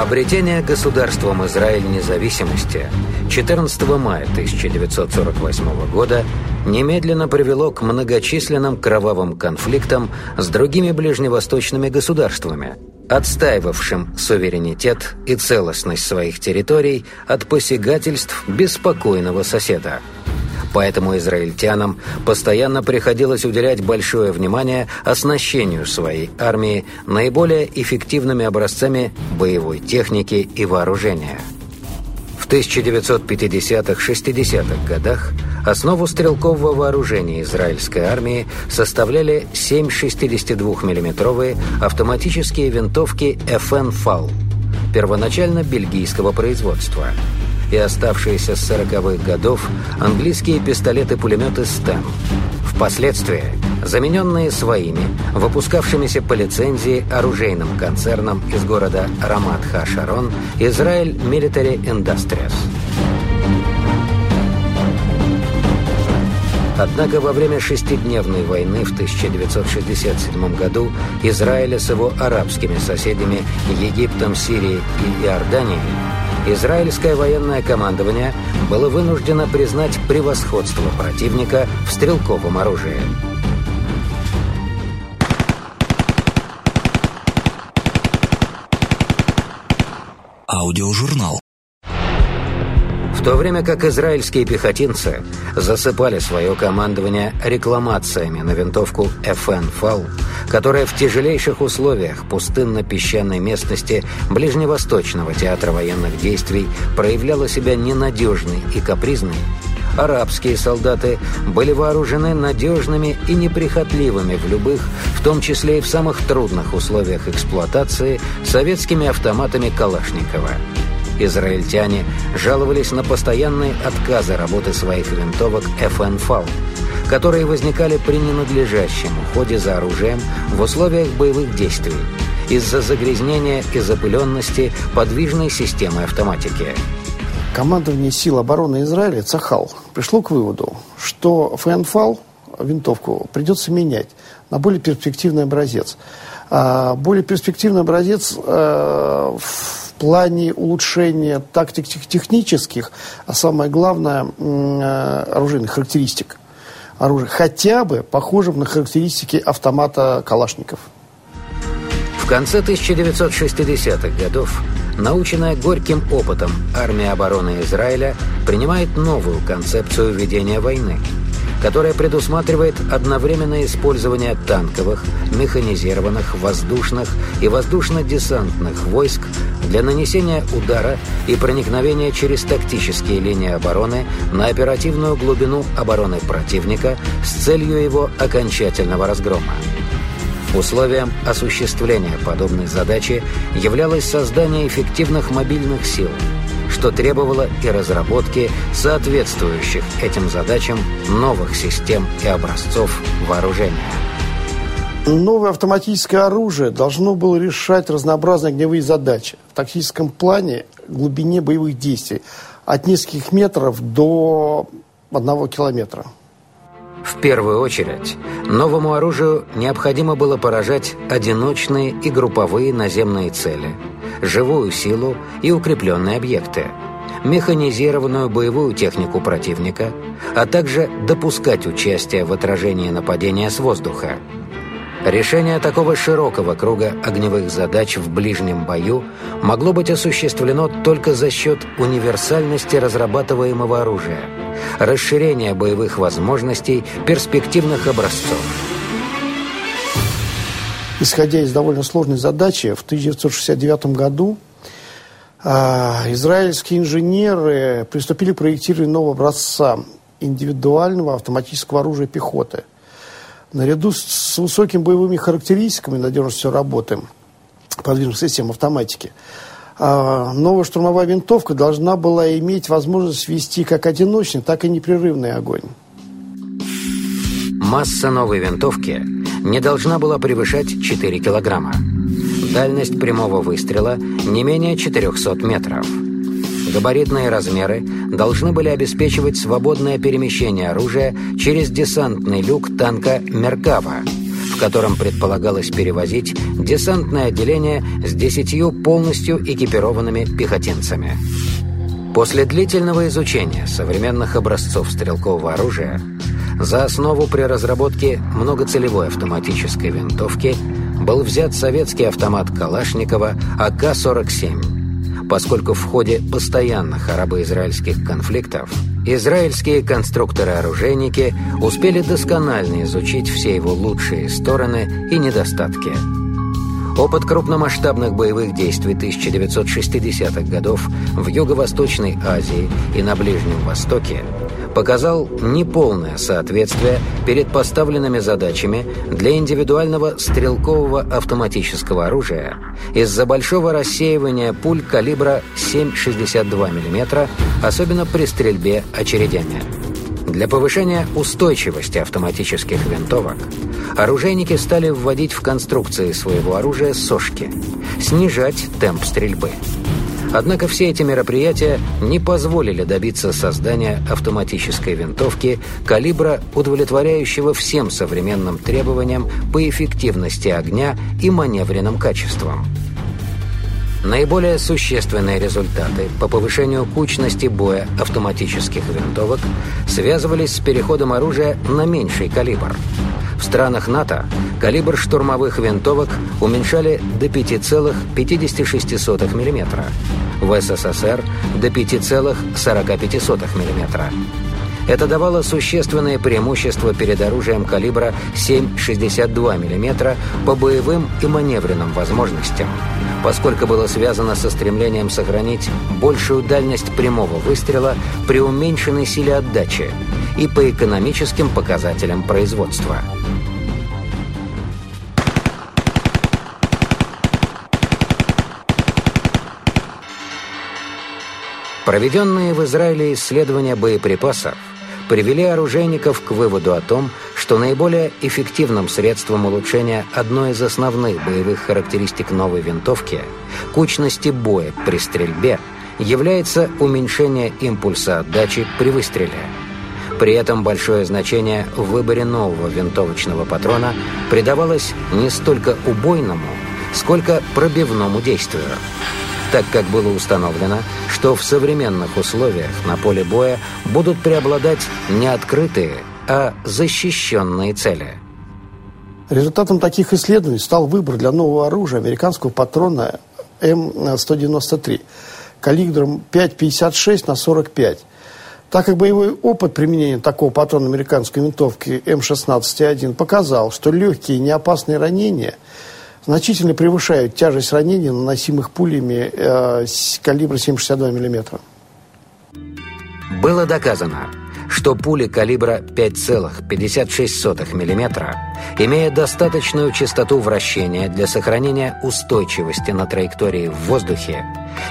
Обретение государством Израиль независимости 14 мая 1948 года немедленно привело к многочисленным кровавым конфликтам с другими ближневосточными государствами, отстаивавшим суверенитет и целостность своих территорий от посягательств беспокойного соседа. Поэтому израильтянам постоянно приходилось уделять большое внимание оснащению своей армии наиболее эффективными образцами боевой техники и вооружения. В 1950-60-х годах основу стрелкового вооружения израильской армии составляли 7 62 миллиметровые автоматические винтовки FN FAL, первоначально бельгийского производства – и оставшиеся с сороковых годов английские пистолеты-пулеметы «Стэн». Впоследствии замененные своими, выпускавшимися по лицензии оружейным концерном из города Рамат-Ха-Шарон Израиль Military Industries. Однако во время шестидневной войны в 1967 году Израиля с его арабскими соседями Египтом, Сирией и Иорданией израильское военное командование было вынуждено признать превосходство противника в стрелковом оружии. Аудиожурнал. В то время как израильские пехотинцы засыпали свое командование рекламациями на винтовку FN FAL, которая в тяжелейших условиях пустынно-песчаной местности Ближневосточного театра военных действий проявляла себя ненадежной и капризной, арабские солдаты были вооружены надежными и неприхотливыми в любых, в том числе и в самых трудных условиях эксплуатации, советскими автоматами Калашникова – Израильтяне жаловались на постоянные отказы работы своих винтовок FN-FAL, которые возникали при ненадлежащем уходе за оружием в условиях боевых действий из-за загрязнения и запыленности подвижной системы автоматики. Командование сил обороны Израиля Цахал пришло к выводу, что ФНФАЛ, винтовку, придется менять на более перспективный образец. А более перспективный образец э, плане улучшения тактик технических, а самое главное, э, оружейных характеристик. Оружия, хотя бы похожим на характеристики автомата Калашников. В конце 1960-х годов, наученная горьким опытом армия обороны Израиля принимает новую концепцию ведения войны – которая предусматривает одновременное использование танковых, механизированных, воздушных и воздушно-десантных войск для нанесения удара и проникновения через тактические линии обороны на оперативную глубину обороны противника с целью его окончательного разгрома. Условием осуществления подобной задачи являлось создание эффективных мобильных сил – что требовало и разработки соответствующих этим задачам новых систем и образцов вооружения. Новое автоматическое оружие должно было решать разнообразные огневые задачи в тактическом плане глубине боевых действий от нескольких метров до одного километра. В первую очередь, новому оружию необходимо было поражать одиночные и групповые наземные цели – живую силу и укрепленные объекты, механизированную боевую технику противника, а также допускать участие в отражении нападения с воздуха. Решение такого широкого круга огневых задач в ближнем бою могло быть осуществлено только за счет универсальности разрабатываемого оружия, расширения боевых возможностей перспективных образцов. Исходя из довольно сложной задачи, в 1969 году а, израильские инженеры приступили к проектированию нового образца индивидуального автоматического оружия пехоты. Наряду с высокими боевыми характеристиками надежностью работы подвижных систем автоматики, а, новая штурмовая винтовка должна была иметь возможность вести как одиночный, так и непрерывный огонь. Масса новой винтовки не должна была превышать 4 килограмма. Дальность прямого выстрела не менее 400 метров. Габаритные размеры должны были обеспечивать свободное перемещение оружия через десантный люк танка «Меркава», в котором предполагалось перевозить десантное отделение с десятью полностью экипированными пехотинцами. После длительного изучения современных образцов стрелкового оружия за основу при разработке многоцелевой автоматической винтовки был взят советский автомат Калашникова АК-47, поскольку в ходе постоянных арабо-израильских конфликтов израильские конструкторы-оружейники успели досконально изучить все его лучшие стороны и недостатки – Опыт крупномасштабных боевых действий 1960-х годов в Юго-Восточной Азии и на Ближнем Востоке показал неполное соответствие перед поставленными задачами для индивидуального стрелкового автоматического оружия из-за большого рассеивания пуль калибра 7,62 мм, особенно при стрельбе очередями. Для повышения устойчивости автоматических винтовок оружейники стали вводить в конструкции своего оружия сошки, снижать темп стрельбы. Однако все эти мероприятия не позволили добиться создания автоматической винтовки калибра, удовлетворяющего всем современным требованиям по эффективности огня и маневренным качествам. Наиболее существенные результаты по повышению кучности боя автоматических винтовок связывались с переходом оружия на меньший калибр. В странах НАТО калибр штурмовых винтовок уменьшали до 5,56 мм, в СССР до 5,45 мм. Это давало существенное преимущество перед оружием калибра 7,62 мм по боевым и маневренным возможностям, поскольку было связано со стремлением сохранить большую дальность прямого выстрела при уменьшенной силе отдачи и по экономическим показателям производства. Проведенные в Израиле исследования боеприпасов привели оружейников к выводу о том, что наиболее эффективным средством улучшения одной из основных боевых характеристик новой винтовки – кучности боя при стрельбе – является уменьшение импульса отдачи при выстреле. При этом большое значение в выборе нового винтовочного патрона придавалось не столько убойному, сколько пробивному действию – так как было установлено, что в современных условиях на поле боя будут преобладать не открытые, а защищенные цели. Результатом таких исследований стал выбор для нового оружия американского патрона М193 калибром 5,56 на 45. Так как боевой опыт применения такого патрона американской винтовки М16А1 показал, что легкие неопасные ранения – значительно превышают тяжесть ранений, наносимых пулями э, калибра 7,62 мм. Было доказано, что пули калибра 5,56 мм, имея достаточную частоту вращения для сохранения устойчивости на траектории в воздухе,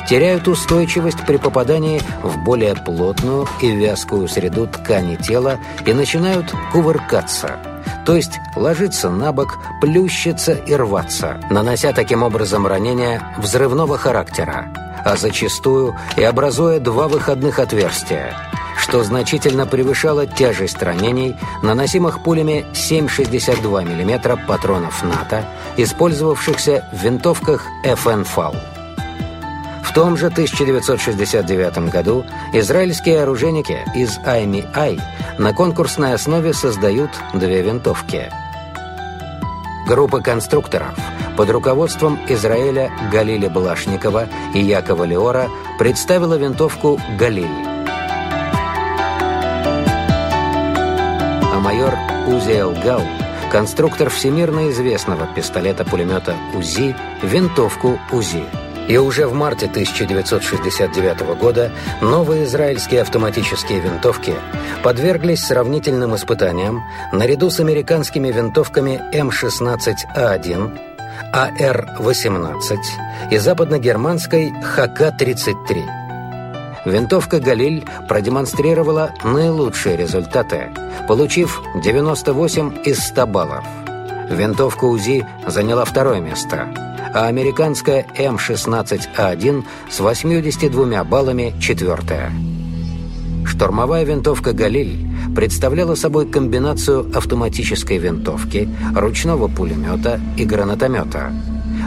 теряют устойчивость при попадании в более плотную и вязкую среду ткани тела и начинают кувыркаться – то есть ложиться на бок, плющиться и рваться, нанося таким образом ранения взрывного характера, а зачастую и образуя два выходных отверстия, что значительно превышало тяжесть ранений, наносимых пулями 7,62 мм патронов НАТО, использовавшихся в винтовках FN-FAL. В том же 1969 году израильские оружейники из IMI на конкурсной основе создают две винтовки. Группа конструкторов под руководством Израиля Галиля Балашникова и Якова Леора представила винтовку «Галиль». А майор Узиэл Гал, конструктор всемирно известного пистолета-пулемета УЗИ, винтовку УЗИ – и уже в марте 1969 года новые израильские автоматические винтовки подверглись сравнительным испытаниям наряду с американскими винтовками М-16А1, АР-18 и западногерманской ХК-33. Винтовка «Галиль» продемонстрировала наилучшие результаты, получив 98 из 100 баллов. Винтовка УЗИ заняла второе место – а американская М-16А1 с 82 баллами четвертая. Штурмовая винтовка «Галиль» представляла собой комбинацию автоматической винтовки, ручного пулемета и гранатомета.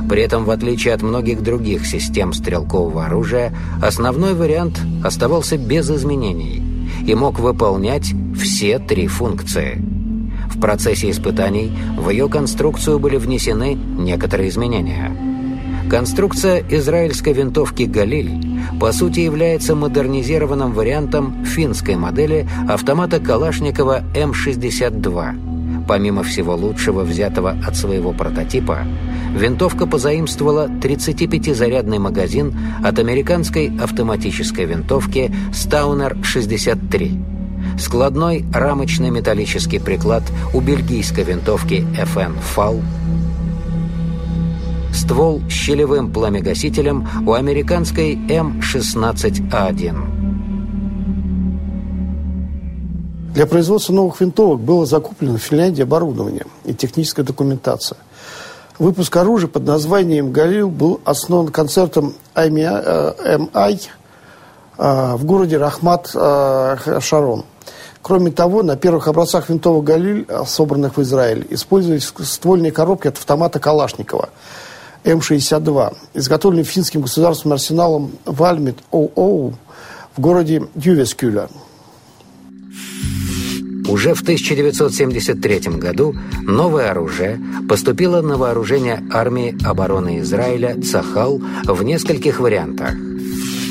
При этом, в отличие от многих других систем стрелкового оружия, основной вариант оставался без изменений и мог выполнять все три функции. Процессе испытаний в ее конструкцию были внесены некоторые изменения. Конструкция израильской винтовки «Галиль» по сути является модернизированным вариантом финской модели автомата Калашникова М-62. Помимо всего лучшего, взятого от своего прототипа, винтовка позаимствовала 35-зарядный магазин от американской автоматической винтовки Стаунер-63, складной рамочный металлический приклад у бельгийской винтовки FN FAL, ствол с щелевым пламегасителем у американской М-16А1. Для производства новых винтовок было закуплено в Финляндии оборудование и техническая документация. Выпуск оружия под названием «Галил» был основан концертом МИ э, э, в городе Рахмат э, Шарон. Кроме того, на первых образцах винтовок «Галиль», собранных в Израиле, использовались ствольные коробки от автомата Калашникова – М-62, изготовленный финским государственным арсеналом Вальмит ООУ в городе Дювескюля. Уже в 1973 году новое оружие поступило на вооружение армии обороны Израиля «Цахал» в нескольких вариантах.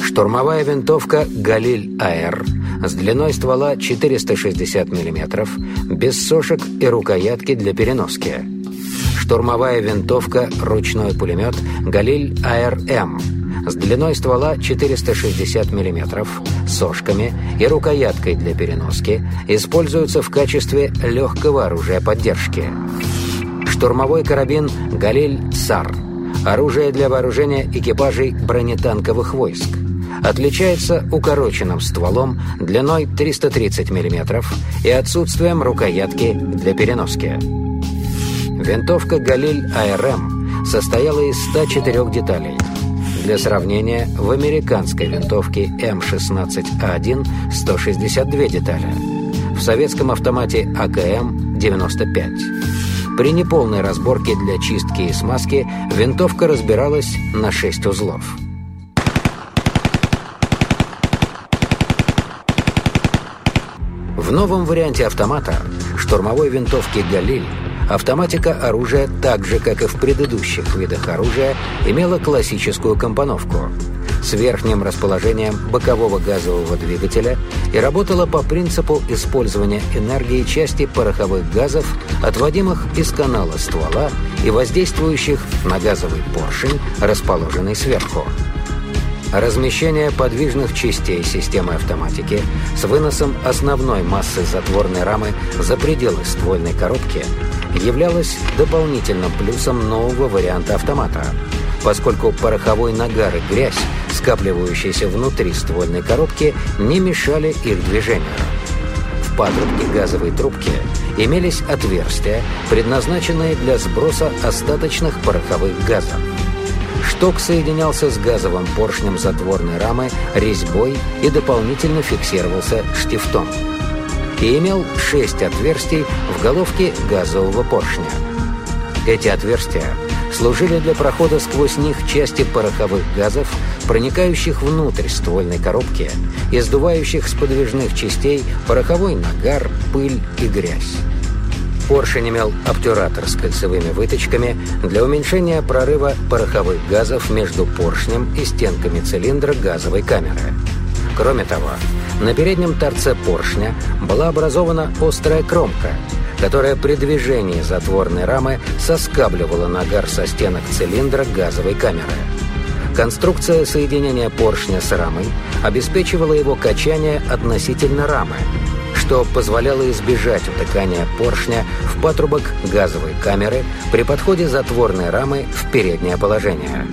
Штурмовая винтовка «Галиль-АР» с длиной ствола 460 мм, без сошек и рукоятки для переноски – штурмовая винтовка, ручной пулемет «Галиль АРМ» с длиной ствола 460 мм, сошками и рукояткой для переноски используются в качестве легкого оружия поддержки. Штурмовой карабин «Галиль САР» – оружие для вооружения экипажей бронетанковых войск. Отличается укороченным стволом длиной 330 мм и отсутствием рукоятки для переноски. Винтовка «Галиль АРМ» состояла из 104 деталей. Для сравнения, в американской винтовке М16А1 162 детали. В советском автомате АКМ 95. При неполной разборке для чистки и смазки винтовка разбиралась на 6 узлов. В новом варианте автомата штурмовой винтовки «Галиль» Автоматика оружия, так же, как и в предыдущих видах оружия, имела классическую компоновку с верхним расположением бокового газового двигателя и работала по принципу использования энергии части пороховых газов, отводимых из канала ствола и воздействующих на газовый поршень, расположенный сверху. Размещение подвижных частей системы автоматики с выносом основной массы затворной рамы за пределы ствольной коробки являлось дополнительным плюсом нового варианта автомата, поскольку пороховой нагар и грязь, скапливающиеся внутри ствольной коробки, не мешали их движению. В патрубке газовой трубки имелись отверстия, предназначенные для сброса остаточных пороховых газов. Шток соединялся с газовым поршнем затворной рамы резьбой и дополнительно фиксировался штифтом. И имел шесть отверстий в головке газового поршня. Эти отверстия служили для прохода сквозь них части пороховых газов, проникающих внутрь ствольной коробки и сдувающих с подвижных частей пороховой нагар, пыль и грязь. Поршень имел обтюратор с кольцевыми выточками для уменьшения прорыва пороховых газов между поршнем и стенками цилиндра газовой камеры. Кроме того, на переднем торце поршня была образована острая кромка, которая при движении затворной рамы соскабливала нагар со стенок цилиндра газовой камеры. Конструкция соединения поршня с рамой обеспечивала его качание относительно рамы, что позволяло избежать утыкания поршня в патрубок газовой камеры при подходе затворной рамы в переднее положение.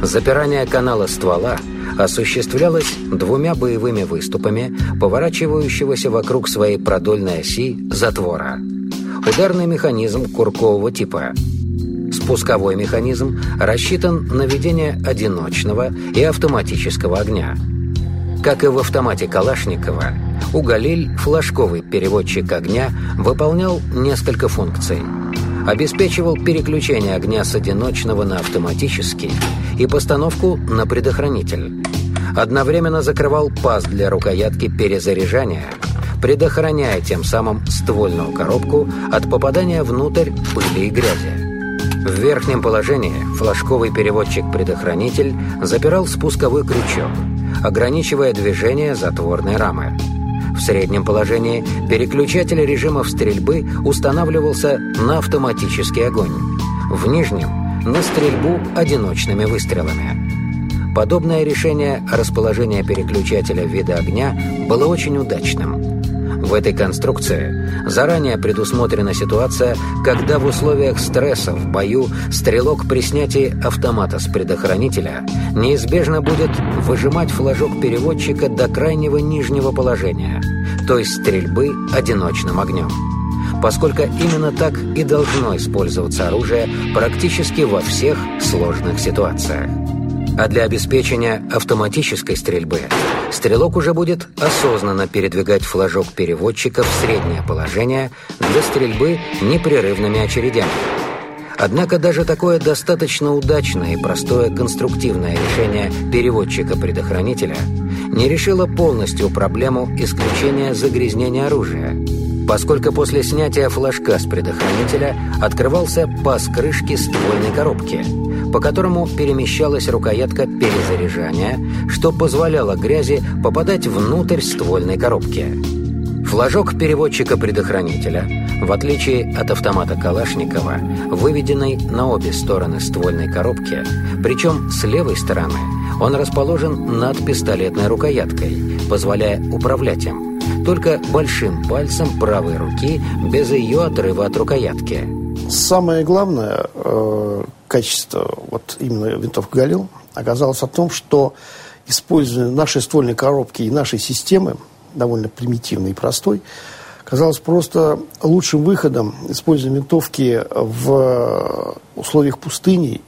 Запирание канала ствола осуществлялось двумя боевыми выступами, поворачивающегося вокруг своей продольной оси затвора. Ударный механизм куркового типа. Спусковой механизм рассчитан на ведение одиночного и автоматического огня. Как и в автомате Калашникова, у «Галиль» флажковый переводчик огня выполнял несколько функций. Обеспечивал переключение огня с одиночного на автоматический и постановку на предохранитель. Одновременно закрывал паз для рукоятки перезаряжания, предохраняя тем самым ствольную коробку от попадания внутрь пыли и грязи. В верхнем положении флажковый переводчик-предохранитель запирал спусковой крючок, ограничивая движение затворной рамы. В среднем положении переключатель режимов стрельбы устанавливался на автоматический огонь. В нижнем – на стрельбу одиночными выстрелами. Подобное решение расположения переключателя вида огня было очень удачным. В этой конструкции заранее предусмотрена ситуация, когда в условиях стресса в бою стрелок при снятии автомата с предохранителя неизбежно будет выжимать флажок переводчика до крайнего нижнего положения, то есть стрельбы одиночным огнем поскольку именно так и должно использоваться оружие практически во всех сложных ситуациях. А для обеспечения автоматической стрельбы стрелок уже будет осознанно передвигать флажок переводчика в среднее положение для стрельбы непрерывными очередями. Однако даже такое достаточно удачное и простое конструктивное решение переводчика-предохранителя не решило полностью проблему исключения загрязнения оружия, поскольку после снятия флажка с предохранителя открывался паз крышки ствольной коробки – по которому перемещалась рукоятка перезаряжания, что позволяло грязи попадать внутрь ствольной коробки. Флажок переводчика-предохранителя, в отличие от автомата Калашникова, выведенный на обе стороны ствольной коробки, причем с левой стороны он расположен над пистолетной рукояткой, позволяя управлять им, только большим пальцем правой руки без ее отрыва от рукоятки. Самое главное, э, качество вот именно винтовки «Галил» оказалось в том, что используя наши ствольные коробки и нашей системы, довольно примитивной и простой, казалось просто лучшим выходом используя винтовки в условиях пустыни.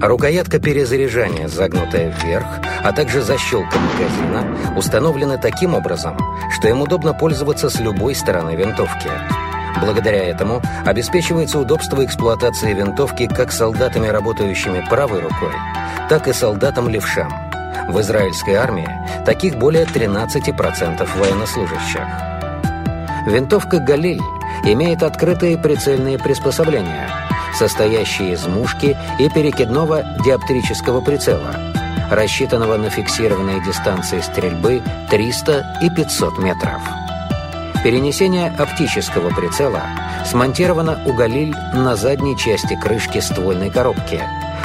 Рукоятка перезаряжания, загнутая вверх, а также защелка магазина установлены таким образом, что им удобно пользоваться с любой стороны винтовки – Благодаря этому обеспечивается удобство эксплуатации винтовки как солдатами, работающими правой рукой, так и солдатам-левшам. В израильской армии таких более 13% военнослужащих. Винтовка «Галиль» имеет открытые прицельные приспособления, состоящие из мушки и перекидного диоптрического прицела, рассчитанного на фиксированные дистанции стрельбы 300 и 500 метров. Перенесение оптического прицела смонтировано у «Галиль» на задней части крышки ствольной коробки,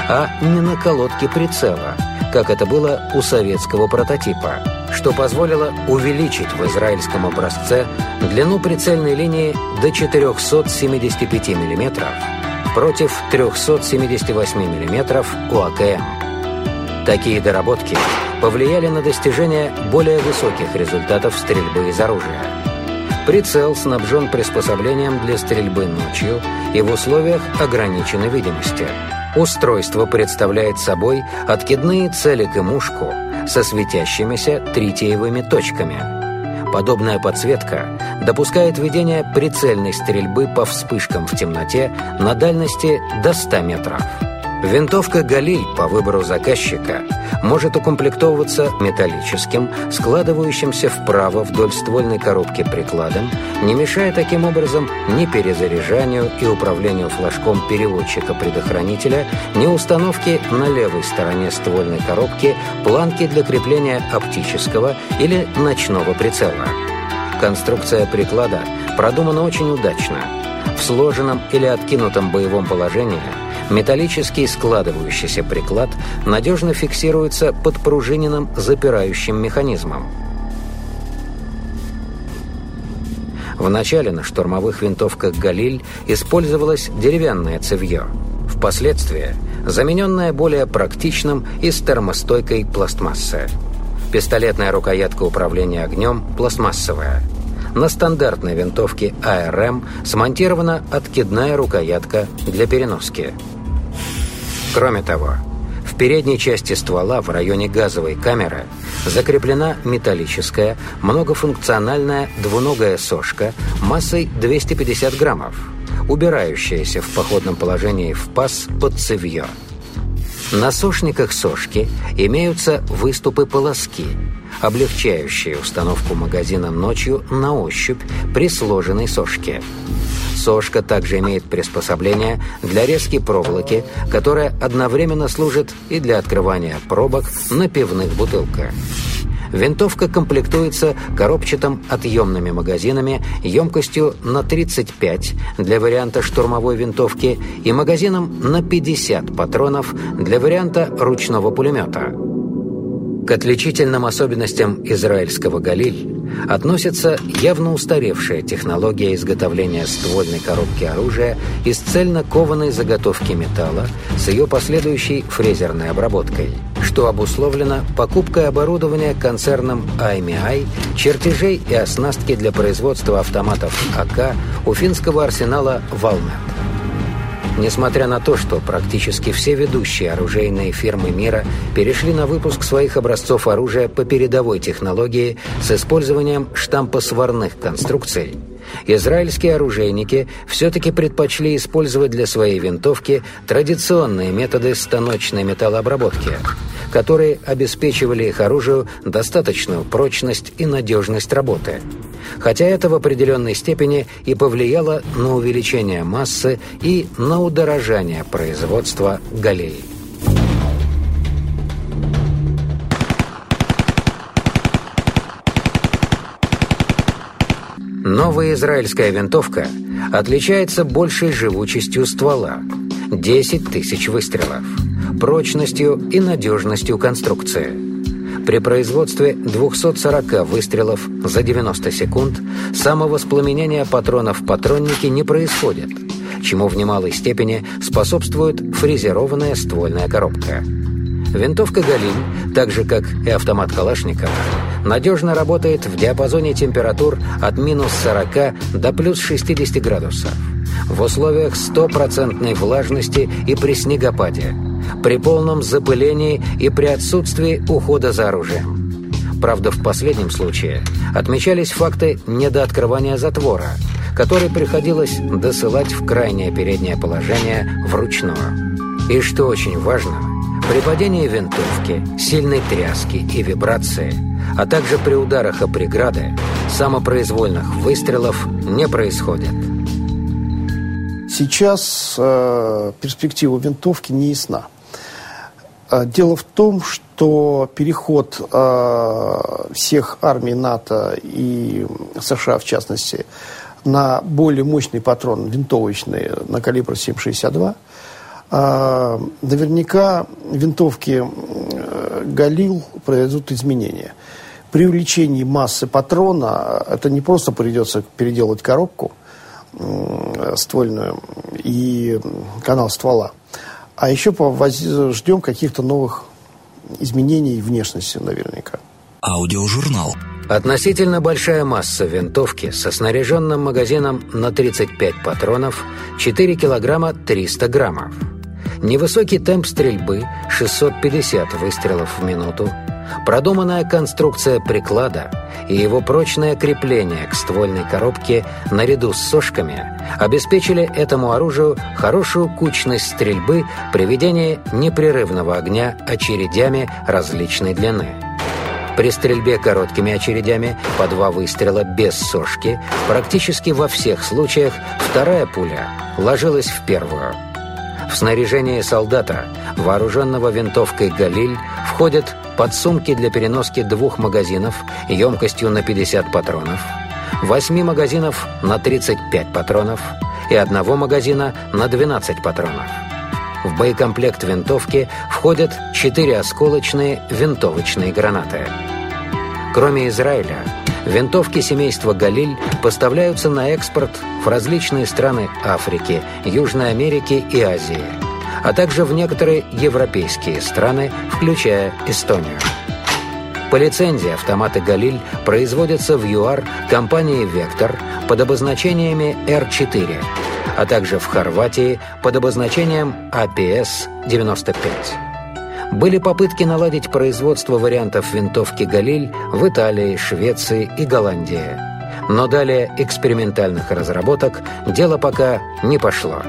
а не на колодке прицела, как это было у советского прототипа, что позволило увеличить в израильском образце длину прицельной линии до 475 мм против 378 мм у АКМ. Такие доработки повлияли на достижение более высоких результатов стрельбы из оружия. Прицел снабжен приспособлением для стрельбы ночью и в условиях ограниченной видимости. Устройство представляет собой откидные целик и мушку со светящимися тритиевыми точками. Подобная подсветка допускает ведение прицельной стрельбы по вспышкам в темноте на дальности до 100 метров. Винтовка «Галиль» по выбору заказчика может укомплектовываться металлическим, складывающимся вправо вдоль ствольной коробки прикладом, не мешая таким образом ни перезаряжанию и управлению флажком переводчика-предохранителя, ни установке на левой стороне ствольной коробки планки для крепления оптического или ночного прицела. Конструкция приклада продумана очень удачно. В сложенном или откинутом боевом положении – Металлический складывающийся приклад надежно фиксируется подпружиненным запирающим механизмом. В начале на штурмовых винтовках «Галиль» использовалось деревянное цевье. Впоследствии замененное более практичным и с термостойкой пластмассы. Пистолетная рукоятка управления огнем пластмассовая. На стандартной винтовке АРМ смонтирована откидная рукоятка для переноски – Кроме того, В передней части ствола в районе газовой камеры закреплена металлическая многофункциональная двуногая сошка массой 250 граммов, убирающаяся в походном положении в паз под цевье. На сошниках сошки имеются выступы полоски, облегчающие установку магазина ночью на ощупь при сложенной сошке. Сошка также имеет приспособление для резки проволоки, которая одновременно служит и для открывания пробок на пивных бутылках. Винтовка комплектуется коробчатым отъемными магазинами емкостью на 35 для варианта штурмовой винтовки и магазином на 50 патронов для варианта ручного пулемета. К отличительным особенностям израильского «Галиль» относится явно устаревшая технология изготовления ствольной коробки оружия из цельно кованой заготовки металла с ее последующей фрезерной обработкой, что обусловлено покупкой оборудования концерном IMI, чертежей и оснастки для производства автоматов АК у финского арсенала «Валмет». Несмотря на то, что практически все ведущие оружейные фирмы мира перешли на выпуск своих образцов оружия по передовой технологии с использованием штампосварных конструкций, израильские оружейники все-таки предпочли использовать для своей винтовки традиционные методы станочной металлообработки, которые обеспечивали их оружию достаточную прочность и надежность работы – хотя это в определенной степени и повлияло на увеличение массы и на удорожание производства галей. Новая израильская винтовка отличается большей живучестью ствола – 10 тысяч выстрелов, прочностью и надежностью конструкции – при производстве 240 выстрелов за 90 секунд самовоспламенение патронов в патроннике не происходит, чему в немалой степени способствует фрезерованная ствольная коробка. Винтовка «Галиль», так же как и автомат Калашникова, надежно работает в диапазоне температур от минус 40 до плюс 60 градусов в условиях стопроцентной влажности и при снегопаде – при полном запылении и при отсутствии ухода за оружием. Правда, в последнем случае отмечались факты недооткрывания затвора, который приходилось досылать в крайнее переднее положение вручную. И что очень важно, при падении винтовки, сильной тряски и вибрации, а также при ударах о преграды, самопроизвольных выстрелов не происходит. Сейчас э, перспектива винтовки не ясна. А, дело в том, что переход э, всех армий НАТО и США, в частности, на более мощный патрон винтовочный на калибр 7,62, э, наверняка винтовки э, «Галил» произойдут изменения. При увеличении массы патрона это не просто придется переделать коробку э, ствольную и канал ствола – а еще ждем каких-то новых изменений внешности наверняка. Аудиожурнал. Относительно большая масса винтовки со снаряженным магазином на 35 патронов 4 килограмма 300 граммов. Невысокий темп стрельбы 650 выстрелов в минуту Продуманная конструкция приклада и его прочное крепление к ствольной коробке наряду с сошками обеспечили этому оружию хорошую кучность стрельбы при ведении непрерывного огня очередями различной длины. При стрельбе короткими очередями по два выстрела без сошки практически во всех случаях вторая пуля ложилась в первую. В снаряжение солдата, вооруженного винтовкой «Галиль», входят подсумки для переноски двух магазинов емкостью на 50 патронов, восьми магазинов на 35 патронов и одного магазина на 12 патронов. В боекомплект винтовки входят четыре осколочные винтовочные гранаты. Кроме Израиля, винтовки семейства «Галиль» поставляются на экспорт в различные страны Африки, Южной Америки и Азии – а также в некоторые европейские страны, включая Эстонию. По лицензии автоматы «Галиль» производятся в ЮАР компанией «Вектор» под обозначениями R4, а также в Хорватии под обозначением АПС-95. Были попытки наладить производство вариантов винтовки «Галиль» в Италии, Швеции и Голландии. Но далее экспериментальных разработок дело пока не пошло.